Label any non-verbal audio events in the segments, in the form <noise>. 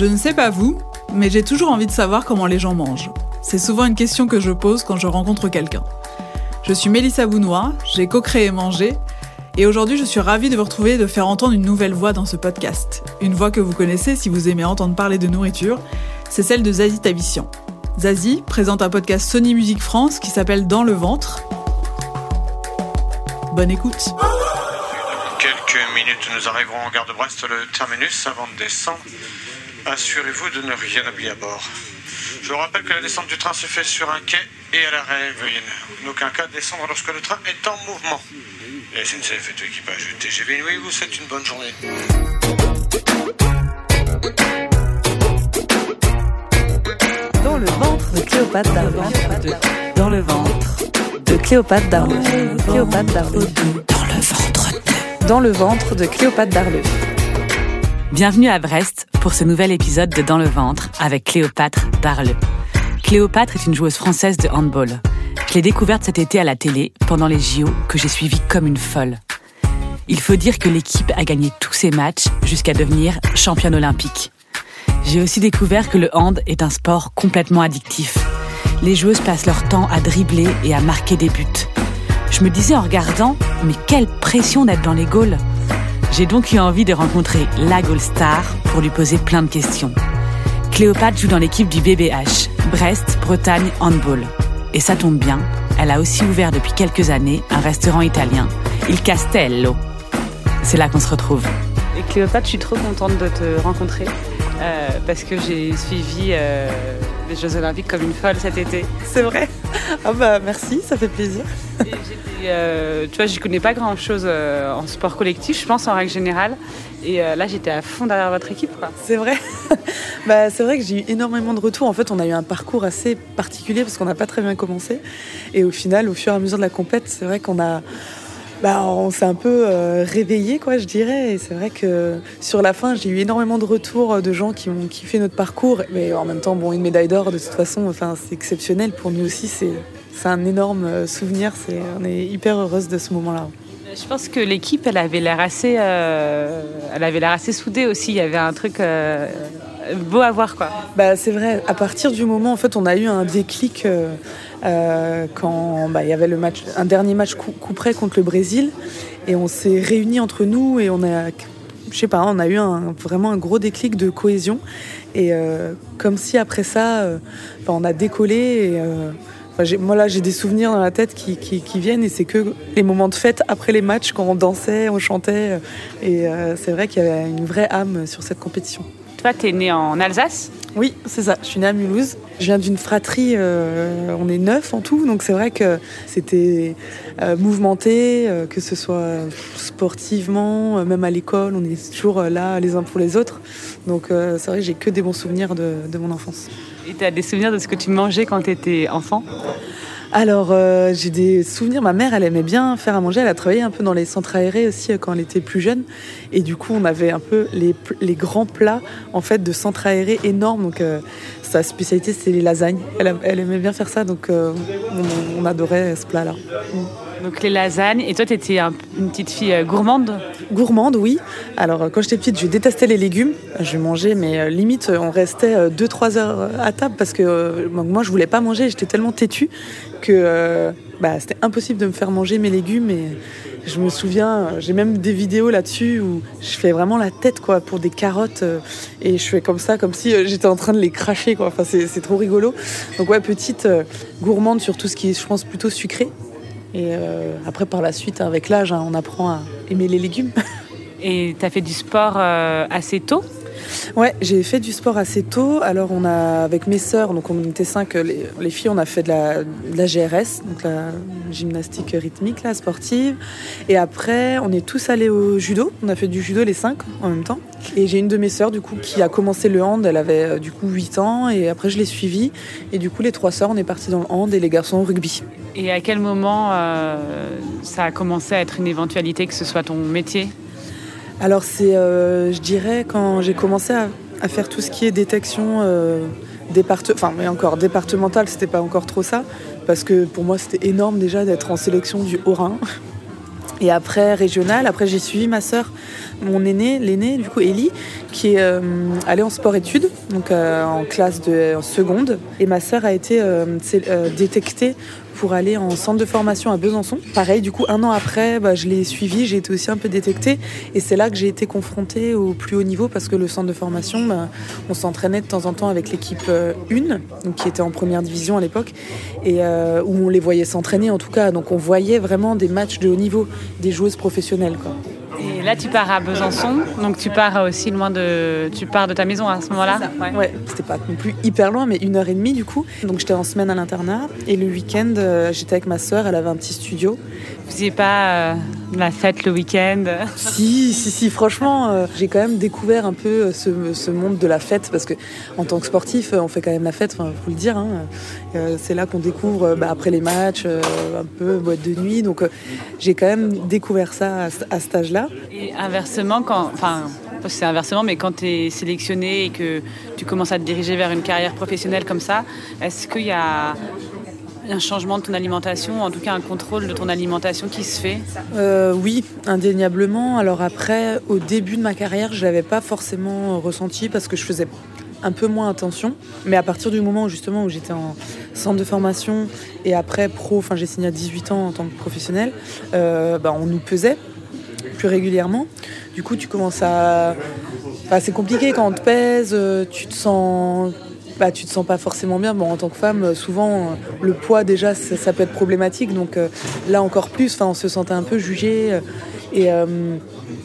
Je ne sais pas vous, mais j'ai toujours envie de savoir comment les gens mangent. C'est souvent une question que je pose quand je rencontre quelqu'un. Je suis Mélissa Bounois, j'ai co-créé Manger, et aujourd'hui je suis ravie de vous retrouver et de faire entendre une nouvelle voix dans ce podcast. Une voix que vous connaissez si vous aimez entendre parler de nourriture, c'est celle de Zazie Tavissian. Zazie présente un podcast Sony Music France qui s'appelle Dans le ventre. Bonne écoute. quelques minutes, nous arriverons en gare de Brest, le terminus, avant de descendre. Assurez-vous de ne rien oublier à bord. Je vous rappelle que la descente du train se fait sur un quai et à l'arrêt. Veuillez en aucun cas descendre lorsque le train est en mouvement. La SNCF et tout équipage TGV Inouï vous souhaite une bonne journée. Dans le ventre de Cléopâtre Darleux. Dans le ventre de Cléopâtre Darleux. Cléopâtre Darleux. Dans le ventre de. Dans le ventre de Cléopâtre Darleux. Bienvenue à Brest pour ce nouvel épisode de Dans le ventre avec Cléopâtre Darleux. Cléopâtre est une joueuse française de handball. Je l'ai découverte cet été à la télé pendant les JO que j'ai suivi comme une folle. Il faut dire que l'équipe a gagné tous ses matchs jusqu'à devenir championne olympique. J'ai aussi découvert que le hand est un sport complètement addictif. Les joueuses passent leur temps à dribbler et à marquer des buts. Je me disais en regardant, mais quelle pression d'être dans les goals J'ai donc eu envie de rencontrer la goal star pour lui poser plein de questions. Cléopâtre joue dans l'équipe du BBH, Brest, Bretagne Handball. Et ça tombe bien, elle a aussi ouvert depuis quelques années un restaurant italien, Il Castello. C'est là qu'on se retrouve. Et Cléopâtre, je suis trop contente de te rencontrer euh, parce que j'ai suivi euh, les Jeux Olympiques comme une folle cet été. C'est vrai Ah bah merci, ça fait plaisir. Et euh, tu vois, je connais pas grand chose en sport collectif, je pense en règle générale. Et euh, là, j'étais à fond derrière votre équipe. C'est vrai. <laughs> bah, c'est vrai que j'ai eu énormément de retours. En fait, on a eu un parcours assez particulier parce qu'on n'a pas très bien commencé. Et au final, au fur et à mesure de la compète, c'est vrai qu'on a. Bah, on s'est un peu euh, réveillé, quoi, je dirais. Et c'est vrai que sur la fin, j'ai eu énormément de retours de gens qui ont kiffé notre parcours. Mais en même temps, bon, une médaille d'or, de toute façon, enfin, c'est exceptionnel pour nous aussi. C'est, c'est un énorme euh, souvenir. C'est, on est hyper heureuse de ce moment-là. Je pense que l'équipe, elle avait l'air assez, euh, elle avait l'air assez soudée aussi. Il y avait un truc euh, beau à voir, quoi. Bah, c'est vrai. À partir du moment, en fait, on a eu un déclic euh, quand bah, il y avait le match, un dernier match coup, coup près contre le Brésil, et on s'est réunis entre nous et on a, je sais pas, on a eu un, vraiment un gros déclic de cohésion. Et comme si après ça, enfin, on a décollé. Et, moi là j'ai des souvenirs dans la tête qui, qui- qui viennent et c'est que les moments de fête après les matchs quand on dansait, on chantait et euh, c'est vrai qu'il y avait une vraie âme sur cette compétition. Toi, t'es né en Alsace? Oui, c'est ça. Je suis née à Mulhouse. Je viens d'une fratrie, euh, on est neuf en tout, donc c'est vrai que c'était euh, mouvementé, euh, que ce soit sportivement, même à l'école, on est toujours là les uns pour les autres. Donc c'est vrai que j'ai que des bons souvenirs de, de mon enfance. Et t'as des souvenirs de ce que tu mangeais quand t'étais enfant? Alors, euh, j'ai des souvenirs. Ma mère, elle aimait bien faire à manger. Elle a travaillé un peu dans les centres aérés aussi euh, quand elle était plus jeune. Et du coup, on avait un peu les, les grands plats en fait de centres aérés énormes. Donc, euh, sa spécialité, c'est les lasagnes. Elle, elle aimait bien faire ça, donc on, on adorait ce plat-là. Donc les lasagnes. Et toi, t'étais un- une petite fille euh, gourmande. Gourmande, oui. Alors, euh, quand j'étais petite, je détestais les légumes. Je mangeais, mais euh, limite, euh, on restait 2-3 heures euh, à table parce que euh, moi, je voulais pas manger. J'étais tellement têtue que euh, bah, c'était impossible de me faire manger mes légumes. Et je me souviens, euh, j'ai même des vidéos là-dessus où je fais vraiment la tête quoi, pour des carottes euh, et je fais comme ça, comme si euh, j'étais en train de les cracher. Enfin, c'est trop rigolo. Donc, ouais, petite, euh, gourmande sur tout ce qui est, je pense, plutôt sucré. Et euh, après, par la suite, avec l'âge, hein, on apprend à aimer les légumes. <laughs> Et t'as fait du sport euh, assez tôt? Ouais, j'ai fait du sport assez tôt. Alors, on a, avec mes sœurs, donc on était cinq, les, les filles, on a fait de la, la, GRS, donc la gymnastique rythmique, là, sportive. Et après, on est tous allés au judo. On a fait du judo les cinq en même temps. Et j'ai une de mes sœurs, du coup, qui a commencé le hand. Elle avait, euh, du coup, 8 ans. Et après, je l'ai suivie. Et du coup, les trois sœurs, on est partis dans le hand et les garçons au rugby. Et à quel moment euh, ça a commencé à être une éventualité que ce soit ton métier? Alors c'est, euh, je dirais, quand j'ai commencé à, faire tout ce qui est détection euh, départe... enfin, départementale, c'était pas encore trop ça, parce que pour moi c'était énorme déjà d'être en sélection du Haut-Rhin. Et après régional, après j'ai suivi ma sœur, mon aîné, l'aîné du coup Ellie, qui est euh, allée en sport-études, donc euh, en classe de seconde. Et ma sœur a été euh, détectée pour aller en centre de formation à Besançon. Pareil, du coup, un an après, bah, je l'ai suivi, j'ai été aussi un peu détectée. Et c'est là que j'ai été confrontée au plus haut niveau parce que le centre de formation, bah, on s'entraînait de temps en temps avec l'équipe 1, donc, qui était en première division à l'époque, et où on les voyait s'entraîner en tout cas. Donc on voyait vraiment des matchs de haut niveau, des joueuses professionnelles. Quoi. Et là, tu pars à Besançon, donc tu pars aussi loin de, tu pars de ta maison à ce moment-là. Ouais, ouais c'était pas non plus hyper loin, mais une heure et demie du coup. Donc j'étais en semaine à l'internat et le week-end, euh, j'étais avec ma sœur. Elle avait un petit studio. Vous faisiez pas euh, la fête le week-end? <laughs> Si, si, si. Franchement, euh, j'ai quand même découvert un peu ce, ce, monde de la fête parce que en tant que sportif, on fait quand même la fête. Enfin, faut le dire. Hein. Euh, c'est là qu'on découvre bah, après les matchs, un peu boîte de nuit. Donc j'ai quand même découvert ça à, à cet âge-là. Et inversement, quand, enfin, c'est inversement, mais quand tu es sélectionné et que tu commences à te diriger vers une carrière professionnelle comme ça, est-ce qu'il y a un changement de ton alimentation, en tout cas un contrôle de ton alimentation qui se fait? Euh, Oui, indéniablement. Alors après, au début de ma carrière, je l'avais pas forcément ressenti parce que je faisais un peu moins attention. Mais à partir du moment où justement où j'étais en centre de formation et après pro, enfin j'ai signé à 18 ans en tant que professionnel, euh, bah, on nous pesait régulièrement. Du coup, tu commences à... Enfin, c'est compliqué quand on te pèse, euh, tu te sens bah, tu te sens pas forcément bien. Bon, en tant que femme, souvent, le poids, déjà, ça, ça peut être problématique. Donc euh, là, encore plus, on se sentait un peu jugé. Euh, et, euh,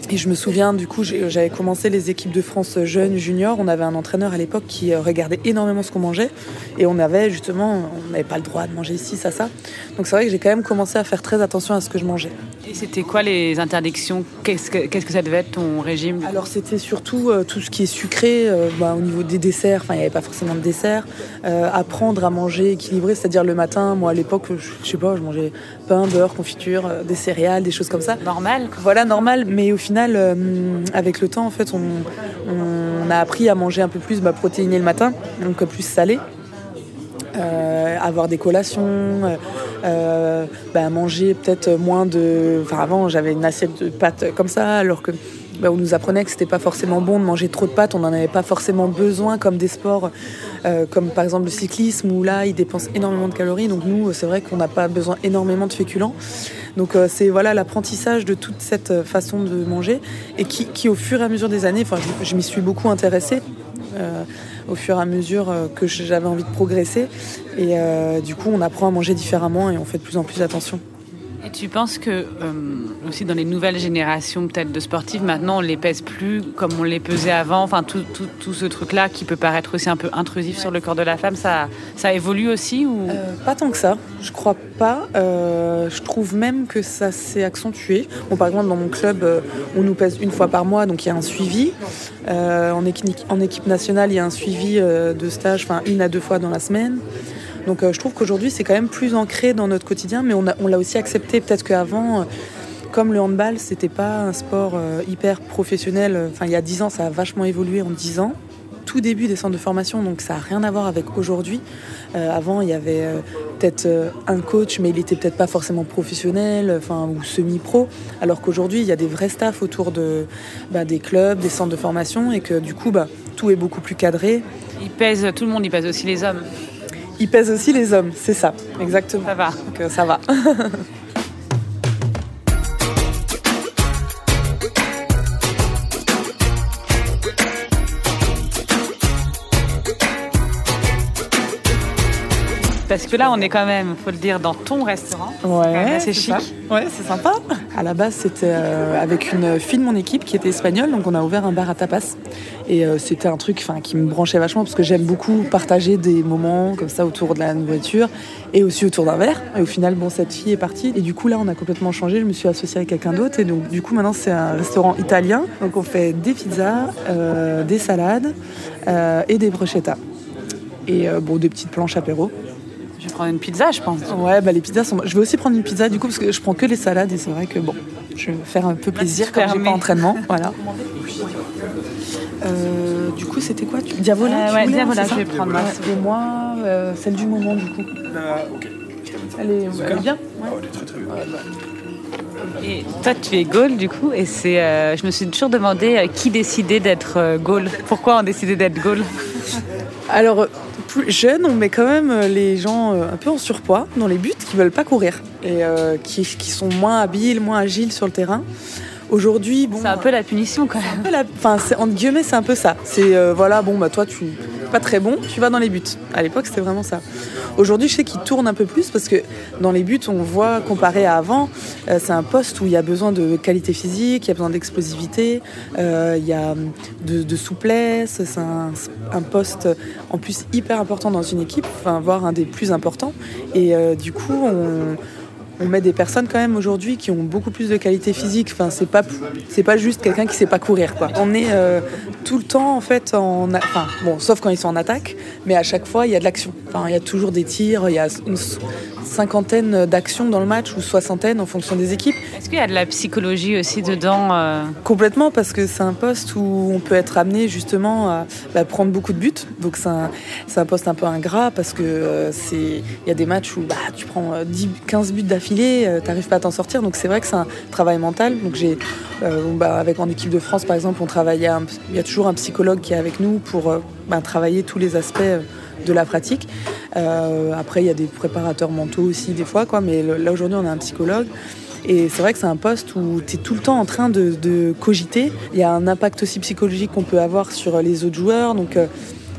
et, je me souviens, du coup, j'avais commencé les équipes de France jeunes, juniors. On avait un entraîneur à l'époque qui regardait énormément ce qu'on mangeait. Et on avait justement, on n'avait pas le droit de manger ici, ça, ça. Donc c'est vrai que j'ai quand même commencé à faire très attention à ce que je mangeais. Et c'était quoi les interdictions? Qu'est-ce que, qu'est-ce que ça devait être ton régime? Alors c'était surtout euh, tout ce qui est sucré, euh, bah, au niveau des desserts, enfin il n'y avait pas forcément de dessert. Euh, apprendre à manger équilibré, c'est-à-dire le matin, moi à l'époque, je, je sais pas, je mangeais pain, beurre, confiture, euh, des céréales, des choses comme ça. Normal. Voilà, normal. Mais au final, euh, avec le temps, en fait, on, on, a appris à manger un peu plus bah, protéiné le matin, donc plus salé. Euh, avoir des collations, euh, bah, manger peut-être moins de. Enfin, avant, j'avais une assiette de pâtes comme ça, alors que bah, on nous apprenait que c'était pas forcément bon de manger trop de pâtes, on n'en avait pas forcément besoin comme des sports euh, comme par exemple le cyclisme où là ils dépensent énormément de calories. Donc nous c'est vrai qu'on n'a pas besoin énormément de féculents. Donc euh, c'est voilà l'apprentissage de toute cette façon de manger et qui, au fur et à mesure des années, enfin je, m'y suis beaucoup intéressée. Euh, au fur et à mesure que j'avais envie de progresser et euh, du coup on apprend à manger différemment et on fait de plus en plus attention. Et tu penses que euh, aussi dans les nouvelles générations peut-être de sportifs, maintenant on les pèse plus comme on les pesait avant, enfin tout, tout, tout ce truc-là qui peut paraître aussi un peu intrusif sur le corps de la femme, ça, ça évolue aussi ou? Euh, Pas tant que ça, je crois pas. Euh, je trouve même que ça s'est accentué. Bon, par exemple dans mon club, on nous pèse une fois par mois, donc il y a un suivi. en, équipe, en équipe nationale, il y a un suivi de stage, enfin une à deux fois dans la semaine. Donc euh, je trouve qu'aujourd'hui c'est quand même plus ancré dans notre quotidien, mais on, l'a aussi accepté. Peut-être qu'avant, euh, comme le handball, c'était pas un sport euh, hyper professionnel. Enfin, il y a 10 ans, ça a vachement évolué en 10 ans. Tout début des centres de formation, donc ça n'a rien à voir avec aujourd'hui. Avant, il y avait peut-être un coach, mais il était peut-être pas forcément professionnel, enfin ou semi-pro. Alors qu'aujourd'hui, il y a des vrais staffs autour de bah, des clubs, des centres de formation, et que du coup, bah, tout est beaucoup plus cadré. Il pèse, tout le monde, il pèse aussi les hommes. Il pèse aussi les hommes, c'est ça, exactement. Ça va. Donc, ça va. <laughs> Parce que là, on est quand même, faut le dire, dans ton restaurant. Ouais, c'est chic. Ouais, c'est sympa. À la base, c'était euh, avec une fille de mon équipe qui était espagnole, donc on a ouvert un bar à tapas. Et euh, c'était un truc qui me branchait vachement parce que j'aime beaucoup partager des moments comme ça autour de la nourriture et aussi autour d'un verre. Et au final, bon, cette fille est partie. Et du coup, là, on a complètement changé. Je me suis associée avec quelqu'un d'autre. Et donc, du coup, maintenant, c'est un restaurant italien. Donc, on fait des pizzas, euh, des salades et des bruschettas. Et bon, des petites planches apéro. Je vais prendre une pizza, je pense. Ouais, bah les pizzas sont. Je vais aussi prendre une pizza du coup parce que je prends que les salades et c'est vrai que bon, je vais faire un peu plaisir quand j'ai pas entraînement. <laughs> Voilà. Euh, du coup, c'était quoi? Tu... Diavola euh, Ouais, Diavola, je vais prendre. Ouais. Et moi, euh, celle du moment du coup. Ah, ok. Elle est, elle est bien? Ouais. oh, Elle est très très bien. Et toi, tu es Gaulle, du coup, et c'est, euh, je me suis toujours demandé euh, qui décidait d'être euh, Gaulle. Pourquoi on décidait d'être Gaulle Alors, plus jeune, on met quand même les gens un peu en surpoids dans les buts qui veulent pas courir et qui, qui, sont moins habiles, moins agiles sur le terrain. Aujourd'hui, bon, c'est un peu la punition quand même. La, enfin, entre guillemets, c'est un peu ça. C'est voilà, bon bah toi tu pas très bon, tu vas dans les buts. À l'époque, c'était vraiment ça. Aujourd'hui, je sais qu'ils tournent un peu plus parce que dans les buts, on voit, comparé à avant, euh, c'est un poste où il y a besoin de qualité physique, il y a besoin d'explosivité, euh, il y a de, de souplesse. C'est un, un, poste en plus hyper important dans une équipe, enfin, voire un des plus importants. Et euh, du coup, on on met des personnes quand même aujourd'hui qui ont beaucoup plus de qualité physique. Enfin, c'est pas juste quelqu'un qui sait pas courir. On est euh, tout le temps en fait en enfin bon, sauf quand ils sont en attaque, mais à chaque fois il y a de l'action. Il y a toujours des tirs, il y a cinquantaine d'actions dans le match ou soixantaine en fonction des équipes. Est-ce qu'il y a de la psychologie aussi dedans euh... Complètement parce que c'est un poste où on peut être amené justement à bah, prendre beaucoup de buts. Donc c'est un, un, poste un peu ingrat parce que euh, c'est il y a des matchs où bah, tu prends 10, 15 buts d'affilée, euh, tu n'arrives pas à t'en sortir. Donc c'est vrai que c'est un travail mental. Donc j'ai euh, bah, avec en équipe de France par exemple, on travaillait il y a toujours un psychologue qui est avec nous pour travailler tous les aspects de la pratique. Euh, après, il y a des préparateurs mentaux aussi des fois, quoi, mais là aujourd'hui, on a un psychologue. Et c'est vrai que c'est un poste où tu es tout le temps en train de, cogiter. Il y a un impact aussi psychologique qu'on peut avoir sur les autres joueurs. Donc euh,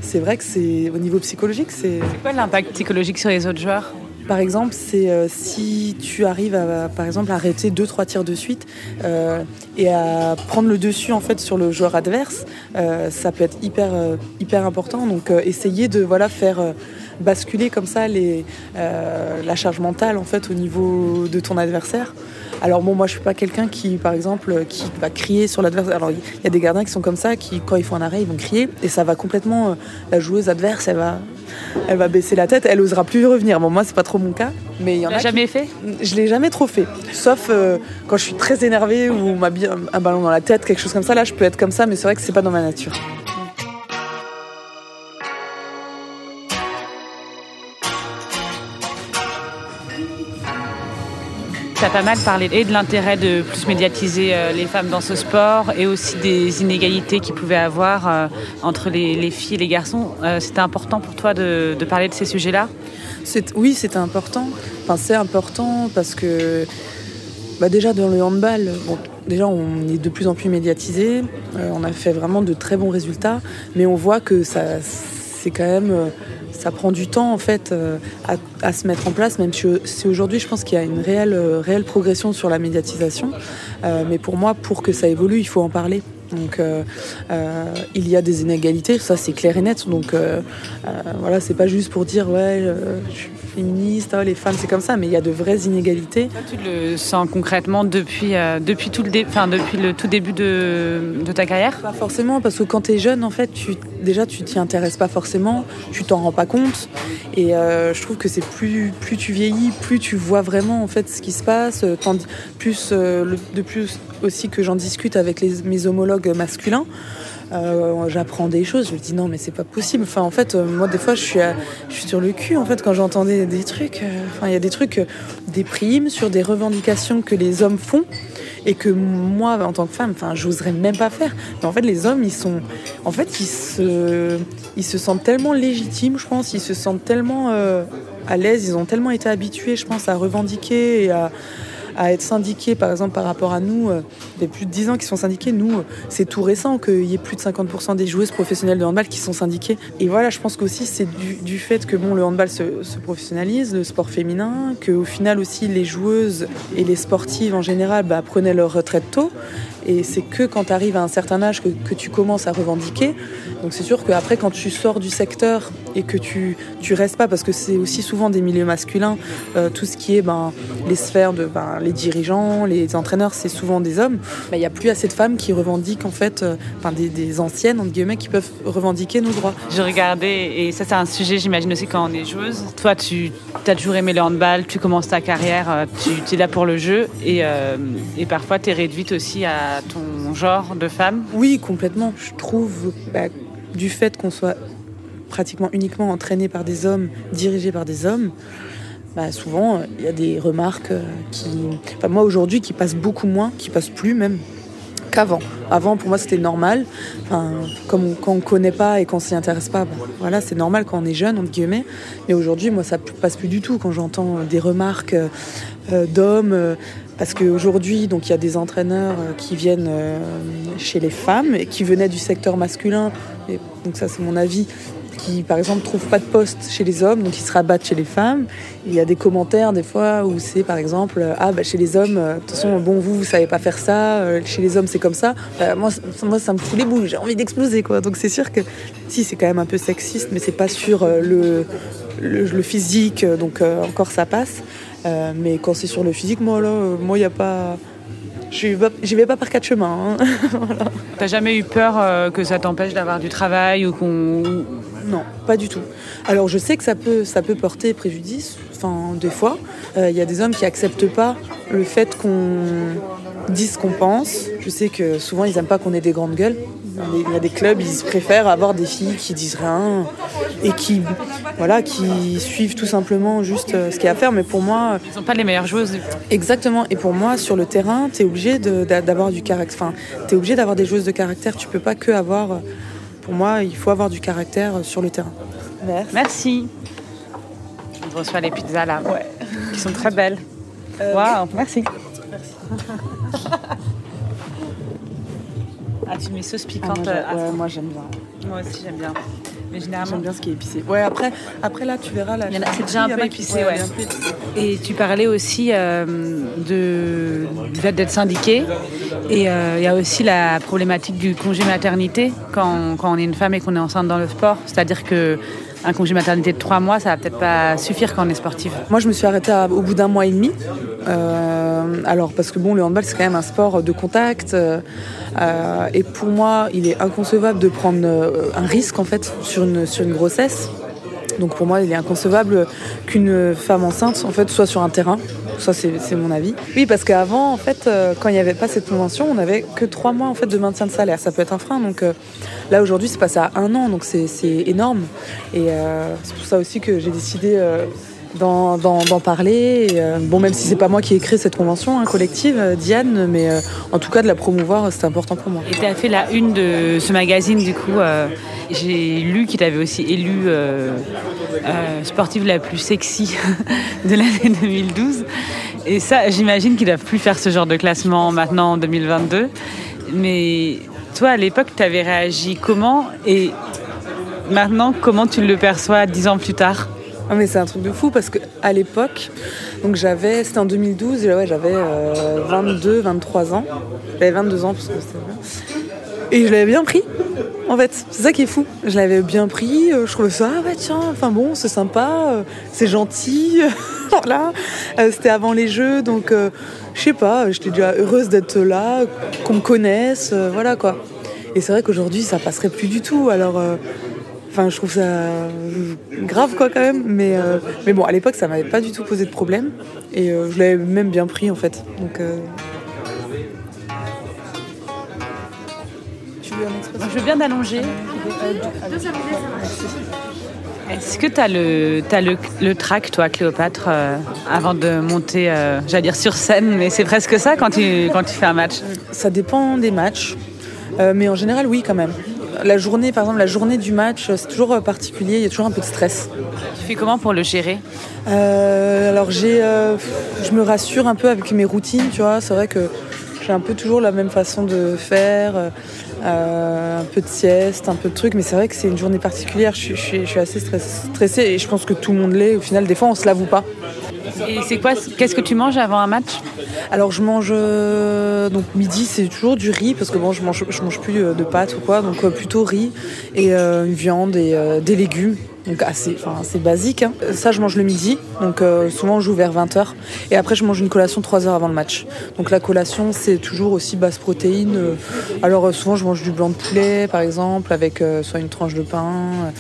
c'est vrai que c'est au niveau psychologique, c'est. C'est quoi l'impact psychologique sur les autres joueurs? Par exemple, c'est euh, si tu arrives à, par exemple, arrêter deux trois tirs de suite euh, et à prendre le dessus en fait sur le joueur adverse, euh, ça peut être hyper hyper important. Donc, essayer de voilà faire basculer comme ça les, la charge mentale en fait au niveau de ton adversaire. Alors bon, moi je suis pas quelqu'un qui, par exemple, qui va crier sur l'adversaire. Alors il y a des gardiens qui sont comme ça, qui quand ils font un arrêt, ils vont crier et ça va complètement la joueuse adverse, elle va, elle va baisser la tête, elle osera plus revenir. Bon, moi c'est pas trop mon cas, mais il y en a. jamais qui... fait? Je l'ai jamais trop fait, sauf euh, quand je suis très énervée ou on m'a mis un ballon dans la tête, quelque chose comme ça. Là, je peux être comme ça, mais c'est vrai que c'est pas dans ma nature. As pas mal parlé et de l'intérêt de plus médiatiser euh, les femmes dans ce sport et aussi des inégalités qu'il pouvait avoir euh, entre les, les, filles et les garçons. Euh, c'était important pour toi de, parler de ces sujets-là? Oui, c'était important. Enfin, c'est important parce que bah déjà dans le handball, déjà on est de plus en plus médiatisé, on a fait vraiment de très bons résultats, mais on voit que ça c'est quand même ça prend du temps en fait euh, à, se mettre en place, même si aujourd'hui je pense qu'il y a une réelle, euh, réelle progression sur la médiatisation. Euh, mais pour moi, pour que ça évolue, il faut en parler. Donc euh, euh, il y a des inégalités, ça c'est clair et net. Donc euh, voilà, c'est pas juste pour dire ouais, féministe, oh, les femmes c'est comme ça, mais il y a de vraies inégalités. Tu le sens concrètement depuis, depuis, tout, le dé... depuis le tout début de, de ta carrière? Pas forcément, parce que quand tu es jeune, en fait, tu, déjà tu t'y intéresses pas forcément, tu t'en rends pas compte. Et je trouve que c'est plus, plus tu vieillis, plus tu vois vraiment en fait ce qui se passe, tandis, plus, le, de plus aussi que j'en discute avec les, mes homologues masculins. Euh, j'apprends des choses, je me dis non mais c'est pas possible. Enfin en fait euh, moi des fois je suis, je suis sur le cul en fait quand j'entendais des trucs. Euh, enfin il y a des trucs, des primes sur des revendications que les hommes font et que moi en tant que femme, enfin j'oserais même pas faire. Mais en fait les hommes ils sont, en fait ils se, ils se sentent tellement légitimes, je pense, ils se sentent tellement à l'aise, ils ont tellement été habitués, je pense, à revendiquer et à à être syndiqués, par exemple, par rapport à nous, euh, il y a plus de 10 ans qui sont syndiqués. Nous, euh, c'est tout récent qu'il y ait plus de 50% des joueuses professionnelles de handball qui sont syndiquées. Et voilà, je pense qu'aussi, c'est du, fait que bon, le handball se, se professionnalise, le sport féminin, qu'au final aussi, les joueuses et les sportives en général bah, prenaient leur retraite tôt. Et c'est que quand tu arrives à un certain âge que, que tu commences à revendiquer. Donc c'est sûr qu'après, quand tu sors du secteur et que tu, tu restes pas, parce que c'est aussi souvent des milieux masculins, euh, tout ce qui est ben, les sphères de ben, les dirigeants, les entraîneurs, c'est souvent des hommes. Il n'y a plus assez de femmes qui revendiquent, en fait, euh, enfin, des, des, anciennes, entre guillemets, qui peuvent revendiquer nos droits. Je regardais, et ça, c'est un sujet, j'imagine aussi, quand on est joueuse. Toi, tu as toujours aimé le handball, tu commences ta carrière, euh, tu es là pour le jeu, et, euh, et parfois, tu es réduite aussi à ton genre de femme Oui, complètement. Je trouve, bah, du fait qu'on soit pratiquement uniquement entraîné par des hommes, dirigé par des hommes, bah, souvent il y a des remarques qui, enfin, moi aujourd'hui, qui passent beaucoup moins, qui passent plus même qu'avant. Avant, pour moi, c'était normal. Enfin, comme on, quand on connaît pas et qu'on s'y intéresse pas, bah, voilà, c'est normal quand on est jeune, entre guillemets. Mais aujourd'hui, moi, ça passe plus du tout quand j'entends des remarques euh, d'hommes. Euh, parce qu'aujourd'hui, donc il y a des entraîneurs qui viennent euh, chez les femmes et qui venaient du secteur masculin. Et donc ça, c'est mon avis qui, par exemple, trouvent pas de poste chez les hommes, donc ils se rabattent chez les femmes. Il y a des commentaires des fois où c'est, par exemple, ah bah chez les hommes, de toute façon, bon vous, vous savez pas faire ça. chez les hommes, c'est comme ça. Bah, moi, moi, ça me fout les boules. J'ai envie d'exploser, quoi. Donc c'est sûr que si c'est quand même un peu sexiste, mais c'est pas sur le, le, le, physique, donc euh, encore ça passe. Euh, mais quand c'est sur le physique, moi là, euh, moi il y a pas. J'y vais pas par quatre chemins. Hein. <laughs> voilà. T'as jamais eu peur euh, que ça t'empêche d'avoir du travail ou qu'on. Non, pas du tout. Alors je sais que ça peut, ça peut porter préjudice, enfin des fois. Il euh, y a des hommes qui acceptent pas le fait qu'on dise ce qu'on pense. Je sais que souvent ils aiment pas qu'on ait des grandes gueules. Il y a des clubs, ils préfèrent avoir des filles qui disent rien et qui, voilà, qui suivent tout simplement juste ce qu'il y a à faire. Mais pour moi, ils sont pas les meilleures joueuses. Exactement. Et pour moi, sur le terrain, tu es obligé d'avoir du caractère. Enfin, tu es obligé d'avoir des joueuses de caractère. Tu peux pas que avoir. Pour moi, il faut avoir du caractère sur le terrain. Merci. Merci. On reçoit les pizzas là, ouais. qui sont très belles. Euh, Waouh, merci. Merci. <laughs> ah, tu mets sauce piquante. Ah, moi, ouais, moi j'aime bien. Moi aussi j'aime bien. Mais généralement. J'aime bien ce qui est épicé. Ouais, après, après là, tu verras. Là, c'est déjà un peu épicé, ouais. Et tu parlais aussi euh, de, du fait d'être syndiqué. Et il euh, y a aussi la problématique du congé maternité quand, quand on est une femme et qu'on est enceinte dans le sport. C'est-à-dire que un congé maternité de trois mois, ça va peut-être pas suffire quand on est sportif. Moi, je me suis arrêtée au bout d'un mois et demi. Euh, alors, parce que bon, le handball, c'est quand même un sport de contact. Euh, et pour moi, il est inconcevable de prendre euh, un risque, en fait, sur une, sur une grossesse. Donc pour moi, il est inconcevable qu'une femme enceinte, en fait, soit sur un terrain. Ça, c'est mon avis. Oui, parce qu'avant, en fait, euh, quand il n'y avait pas cette convention, on n'avait que trois mois en fait de maintien de salaire. Ça peut être un frein. Donc euh, là, aujourd'hui, c'est passé à un an, donc c'est énorme. Et euh, c'est pour ça aussi que j'ai décidé d'en parler. Euh, bon, même si c'est pas moi qui ai créé cette convention hein, collective, euh, Diane, mais euh, en tout cas de la promouvoir, c'était important pour moi. Et tu as fait la une de ce magazine, du coup. J'ai lu qu'il avait aussi élu sportive la plus sexy <laughs> de l'année 2012. Et ça, j'imagine qu'ils doivent plus faire ce genre de classement maintenant en 2022. Mais toi, à l'époque, tu avais réagi comment? Et maintenant, comment tu le perçois dix ans plus tard? Ah mais c'est un truc de fou parce que à l'époque, donc j'avais, c'était en 2012, et ouais, j'avais euh, 22, 23 ans. J'avais 22 ans parce que c'était et je l'avais bien pris. En fait, c'est ça qui est fou. Je l'avais bien pris. Euh, je trouvais ça, ah bah tiens, enfin bon, c'est sympa, euh, c'est gentil. <laughs> voilà. Euh, c'était avant les jeux, donc je sais pas. J'étais déjà heureuse d'être là, qu'on me connaisse, voilà quoi. Et c'est vrai qu'aujourd'hui, ça passerait plus du tout. Alors Enfin, je trouve ça grave, quoi, quand même. Mais, euh, mais bon, à l'époque, ça m'avait pas du tout posé de problème. Et euh, je l'avais même bien pris, en fait. Donc. Euh... Tu veux un Je veux bien d'allonger. Est-ce que tu as, le, as le, le track, toi, Cléopâtre, euh, avant de monter, euh, j'allais dire sur scène, mais c'est presque ça quand tu, quand tu fais un match? Ça dépend des matchs. Euh, mais en général, oui, quand même. La journée, par exemple, la journée du match, c'est toujours particulier. Il y a toujours un peu de stress. Tu fais comment pour le gérer? Alors j'ai, je me rassure un peu avec mes routines, tu vois. C'est vrai que j'ai un peu toujours la même façon de faire. Un peu de sieste, un peu de trucs, mais c'est vrai que c'est une journée particulière. Je, suis assez stressée et je pense que tout le monde l'est. Au final, des fois, on se l'avoue pas. Et c'est quoi Qu'est-ce que tu manges avant un match? Alors je mange euh, donc midi c'est toujours du riz parce que bon je mange je mange plus euh, de pâtes ou quoi donc euh, plutôt riz et une viande et des légumes donc assez enfin c'est basique hein. ça je mange le midi. Donc souvent je joue vers 20h et après je mange une collation 3 heures avant le match. Donc la collation c'est toujours aussi basse protéine alors souvent je mange du blanc de poulet par exemple avec soit une tranche de pain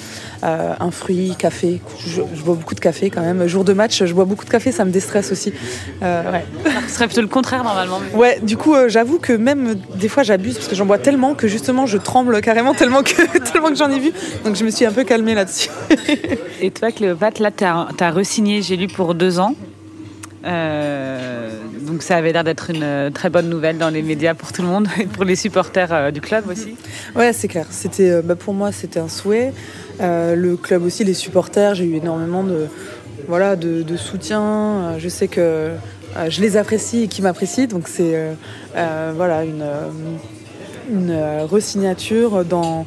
euh, un fruit, café. Je, bois beaucoup de café quand même. Jour de match, je bois beaucoup de café, ça me déstresse aussi. Euh, ouais. Ce serait plutôt le contraire normalement. <laughs> Ouais, du coup, euh, j'avoue que même des fois j'abuse parce que j'en bois tellement que justement je tremble carrément <laughs> tellement que, <laughs> tellement que j'en ai vu. Donc je me suis un peu calmée là-dessus. Et toi, Cléopâtre, là, tu as, as re-signé, j'ai lu, pour deux ans. donc ça avait l'air d'être une très bonne nouvelle dans les médias pour tout le monde et pour les supporters du club aussi. Ouais, c'est clair. C'était, bah, pour moi, c'était un souhait. Euh, le club aussi, les supporters, j'ai eu énormément de, voilà, de, soutien. Euh, je sais que euh, je les apprécie et qu'ils m'apprécient, donc c'est voilà, une, une resignature dans,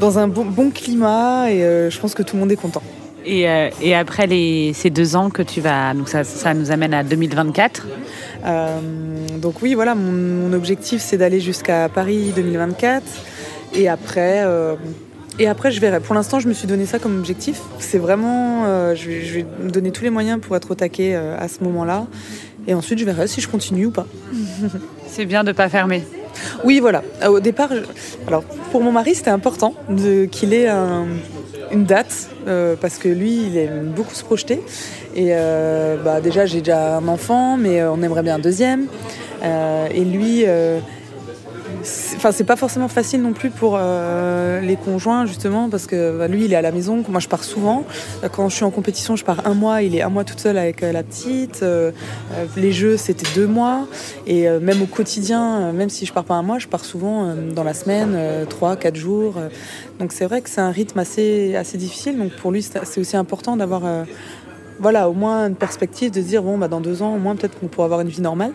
dans un bon, climat et je pense que tout le monde est content. Et, et, après les, ces deux ans que tu vas, donc ça, ça nous amène à 2024. donc oui, voilà, mon, mon objectif c'est d'aller jusqu'à Paris 2024. Et après, et après, je verrai. Pour l'instant, je me suis donné ça comme objectif. C'est vraiment, euh, je, vais, me donner tous les moyens pour être au taquet euh, à ce moment-là. Et ensuite, je verrai si je continue ou pas. <laughs> C'est bien de ne pas fermer. Oui, voilà. Euh, au départ, alors pour mon mari, c'était important qu'il ait une date parce que lui, il aime beaucoup se projeter. Et bah, déjà, j'ai déjà un enfant, mais on aimerait bien un deuxième. et lui Enfin, c'est pas forcément facile non plus pour euh, les conjoints, justement, parce que bah, lui, il est à la maison. Moi, je pars souvent. Quand je suis en compétition, je pars un mois. Il est un mois toute seule avec euh, la petite. Euh, les jeux, c'était deux mois. Et même au quotidien, même si je pars pas un mois, je pars souvent dans la semaine, trois, quatre jours. Donc, c'est vrai que c'est un rythme assez, assez difficile. Donc, pour lui, c'est aussi important d'avoir voilà, au moins une perspective de se dire, bon, bah, dans deux ans, au moins, peut-être qu'on pourra avoir une vie normale.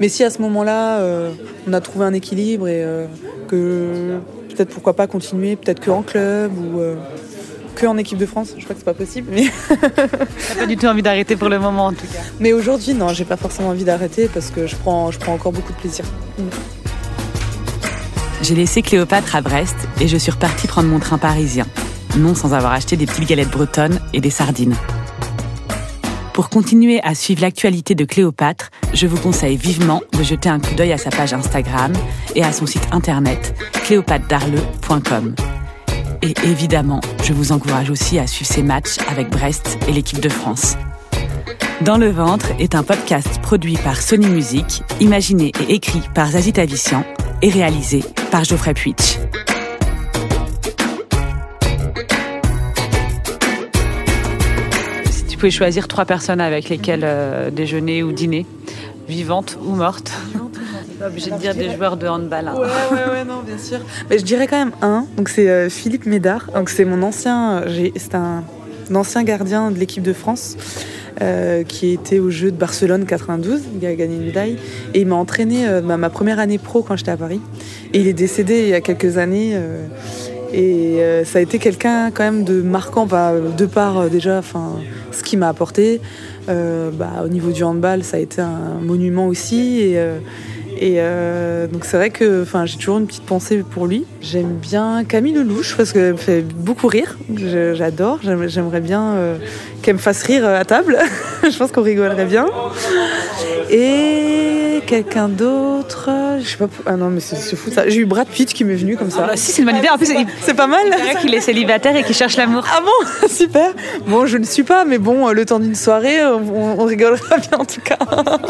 Mais si à ce moment-là, euh, on a trouvé un équilibre et euh, que peut-être pourquoi pas continuer, peut-être que en club ou euh, que en équipe de France, je crois que c'est pas possible. Mais T'as pas du tout envie d'arrêter pour le moment, en tout cas. Mais aujourd'hui, non, j'ai pas forcément envie d'arrêter parce que je prends, je prends encore beaucoup de plaisir. J'ai laissé Cléopâtre à Brest et je suis repartie prendre mon train parisien. Non sans avoir acheté des petites galettes bretonnes et des sardines. Pour continuer à suivre l'actualité de Cléopâtre, je vous conseille vivement de jeter un coup d'œil à sa page Instagram et à son site internet cléopâtredarleux.com. Et évidemment, je vous encourage aussi à suivre ses matchs avec Brest et l'équipe de France. Dans le ventre est un podcast produit par Sony Music, imaginé et écrit par Zazie Tavissian et réalisé par Geoffrey Puitch. Vous pouvez choisir trois personnes avec lesquelles euh, déjeuner ou dîner, vivantes ou mortes. Pas obligé de dire des joueurs de handball. Hein. Ouais, ouais, ouais, non, bien sûr. Mais je dirais quand même un. Donc c'est euh, Philippe Médard. Donc c'est mon ancien, c'est un, ancien gardien de l'équipe de France. Euh, qui était au jeu de Barcelone 92, il a gagné une médaille, et il m'a entraîné ma première année pro quand j'étais à Paris. Et il est décédé il y a quelques années. Et euh, ça a été quelqu'un quand même de marquant, bah, de part euh, déjà ce qu'il m'a apporté. Euh, bah, au niveau du handball, ça a été un monument aussi. Et, et donc c'est vrai que j'ai toujours une petite pensée pour lui. J'aime bien Camille Lelouch parce qu'elle me fait beaucoup rire. J'adore. J'aimerais bien qu'elle me fasse rire à table. <laughs> Je pense qu'on rigolerait bien. Et quelqu'un d'autre. Je sais pas. Ah non, mais c'est fou ça. J'ai eu Brad Pitt qui m'est venu comme ça. Ah bah si, c'est une bonne idée. En plus, c'est pas mal. C'est qu'il est célibataire et qu'il cherche l'amour. Ah bon <laughs> Super. Bon, je ne suis pas, mais bon, le temps d'une soirée, on, rigolera <laughs> bien en tout cas.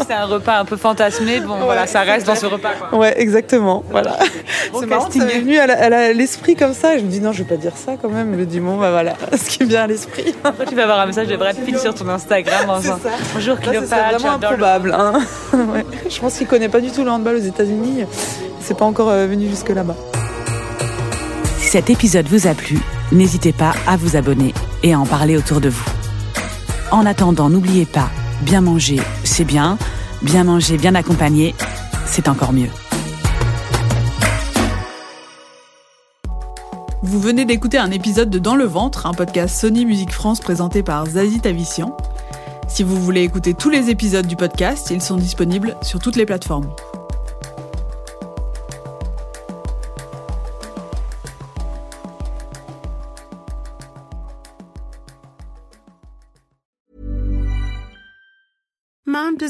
C'est un repas un peu fantasmé. Bon, voilà, ça reste dans ce repas. Quoi. Ouais, exactement. Voilà. <laughs> marrant, ça m'est venu à l'esprit comme ça. je me dis non, je vais pas dire ça quand même. Je me dis bon, bah voilà, ce qui est bien à l'esprit. tu vas avoir un message de Brad Pitt sur ton Instagram. C'est ça. Bonjour Cléopâtre. C'est vraiment improbable. Hein. ouais. Je pense qu'il connaît pas du tout le handball aux États-Unis. C'est pas encore euh, venu jusque là-bas. Si cet épisode vous a plu, n'hésitez pas à vous abonner et à en parler autour de vous. En attendant, n'oubliez pas, bien manger, c'est bien, bien manger, bien accompagné, c'est encore mieux. Vous venez d'écouter un épisode de Dans le ventre, un podcast Sony Musique France présenté par Zazie Tavissian. Si vous voulez écouter tous les épisodes du podcast, ils sont disponibles sur toutes les plateformes.